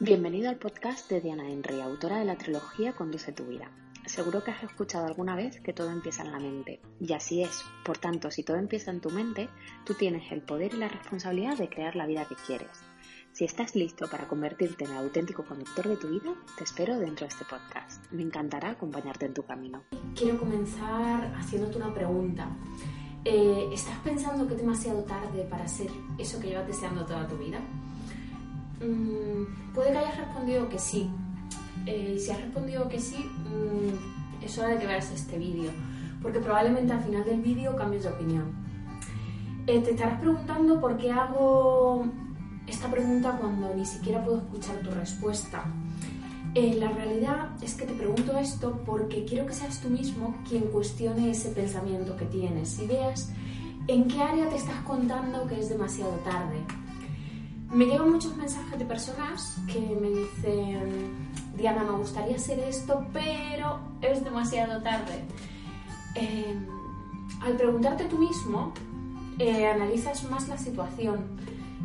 Bienvenido al podcast de Diana Henry, autora de la trilogía Conduce tu vida. Seguro que has escuchado alguna vez que todo empieza en la mente, y así es. Por tanto, si todo empieza en tu mente, tú tienes el poder y la responsabilidad de crear la vida que quieres. Si estás listo para convertirte en el auténtico conductor de tu vida, te espero dentro de este podcast. Me encantará acompañarte en tu camino. Quiero comenzar haciéndote una pregunta. Eh, ¿Estás pensando que es demasiado tarde para hacer eso que llevas deseando toda tu vida? Mm, puede que hayas respondido que sí. Eh, y si has respondido que sí, mm, es hora de que veas este vídeo, porque probablemente al final del vídeo cambies de opinión. Eh, te estarás preguntando por qué hago esta pregunta cuando ni siquiera puedo escuchar tu respuesta. Eh, la realidad es que te pregunto esto porque quiero que seas tú mismo quien cuestione ese pensamiento que tienes y veas en qué área te estás contando que es demasiado tarde me llegan muchos mensajes de personas que me dicen, Diana, me gustaría hacer esto, pero es demasiado tarde. Em, al preguntarte tú mismo, eh, analizas más la situación.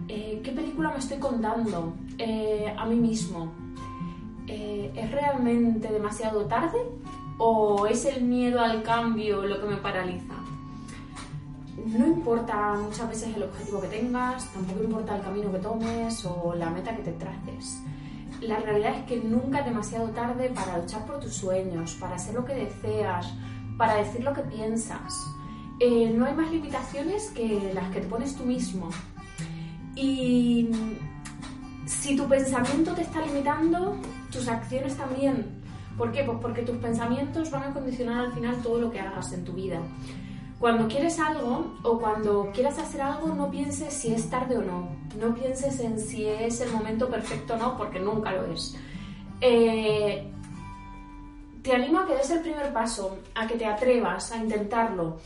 Eh, ¿Qué película me estoy contando eh, a mí mismo? ¿Es realmente demasiado tarde o es el miedo al cambio lo que me paraliza? No importa muchas veces el objetivo que tengas, tampoco importa el camino que tomes o la meta que te traces. La realidad es que nunca es demasiado tarde para luchar por tus sueños, para hacer lo que deseas, para decir lo que piensas. Eh, no hay más limitaciones que las que te pones tú mismo. Y si tu pensamiento te está limitando, tus acciones también. ¿Por qué? Pues porque tus pensamientos van a condicionar al final todo lo que hagas en tu vida. Cuando quieres algo o cuando quieras hacer algo, no pienses si es tarde o no. No pienses en si es el momento perfecto o no, porque nunca lo es. Eh, te animo a que des el primer paso, a que te atrevas a intentarlo,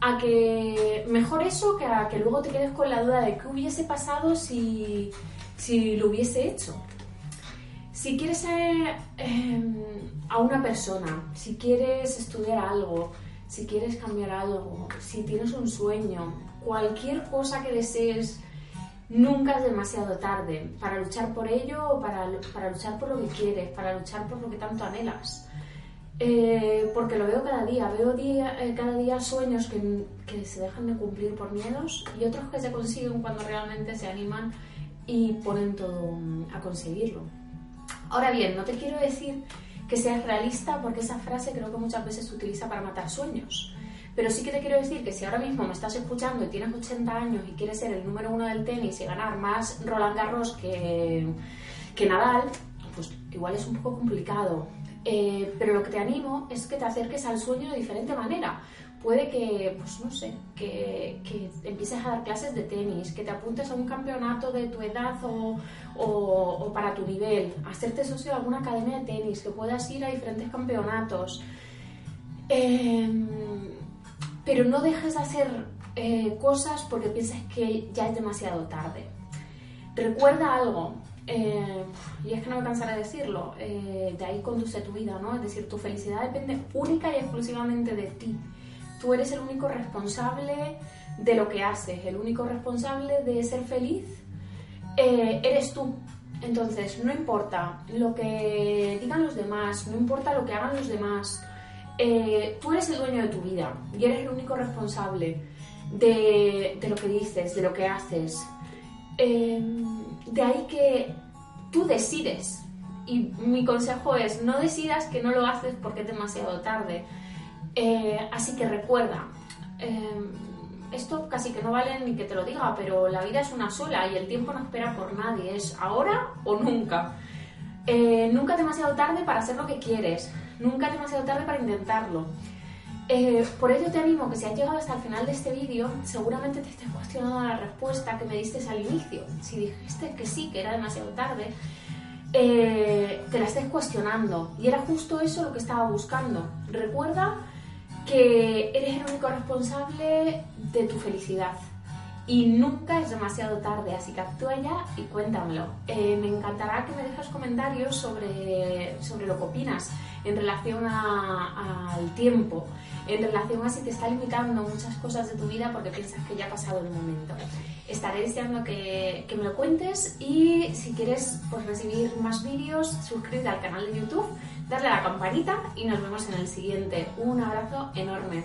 a que mejor eso que a que luego te quedes con la duda de qué hubiese pasado si, lo hubiese hecho. Si quieres eh, em, a una persona, si quieres estudiar algo, si quieres cambiar algo, si tienes un sueño, cualquier cosa que desees, nunca es demasiado tarde para luchar por ello o para, luchar por lo que quieres, para luchar por lo que tanto anhelas. Eh, porque lo veo cada día, veo día, eh, cada día sueños que, que se dejan de cumplir por miedos y otros que se consiguen cuando realmente se animan y ponen todo mm, a conseguirlo. Ahora bien, no te quiero decir que seas realista, porque esa frase creo que muchas veces se utiliza para matar sueños. Pero sí que te quiero decir que si ahora mismo me estás escuchando y tienes 80 años y quieres ser el número uno del tenis y ganar más Roland Garros que, que Nadal, pues igual es un poco complicado. Eh, pero lo que te animo es que te acerques al sueño de diferente manera puede que, pues no sé, que, empieces a dar clases de tenis, que te apuntes a un campeonato de tu edad o, para tu nivel, hacerte socio de alguna academia de tenis, que puedas ir a diferentes campeonatos. Em, pero no dejes de hacer eh, cosas porque piensas que ya es demasiado tarde. Recuerda algo, eh, y es que no me cansaré de decirlo, eh, de ahí conduce tu vida, ¿no? Es decir, tu felicidad depende única y exclusivamente de ti. Tú eres el único responsable de lo que haces, el único responsable de ser feliz eh, eres tú. Entonces, no importa lo que digan los demás, no importa lo que hagan los demás, eh, tú eres el dueño de tu vida y eres el único responsable de, lo que dices, de lo que haces. Em, de ahí que tú decides. Y mi consejo es, no decidas que no lo haces porque es demasiado tarde. Eh, así que recuerda, em, esto casi que no vale ni que te lo diga, pero la vida es una sola y el tiempo no espera por nadie, es ahora o nunca. Eh, nunca demasiado tarde para hacer lo que quieres, nunca demasiado tarde para intentarlo. Eh, por ello te animo que si has llegado hasta el final de este vídeo, seguramente te estés cuestionando la respuesta que me diste al inicio. Si dijiste que sí, que era demasiado tarde, te la estés cuestionando. Y era justo eso lo que estaba buscando. Recuerda que eres el único responsable de tu felicidad y nunca es demasiado tarde, así que actúa ya y cuéntamelo. Eh, me encantará que me dejes comentarios sobre, sobre lo que opinas en relación al tiempo, en relación a si te está limitando muchas cosas de tu vida porque piensas que ya ha pasado el momento. Estaré deseando que, que me lo cuentes y si quieres pues, recibir más vídeos, suscríbete al canal de YouTube, darle a la campanita y nos vemos en el siguiente. Un abrazo enorme.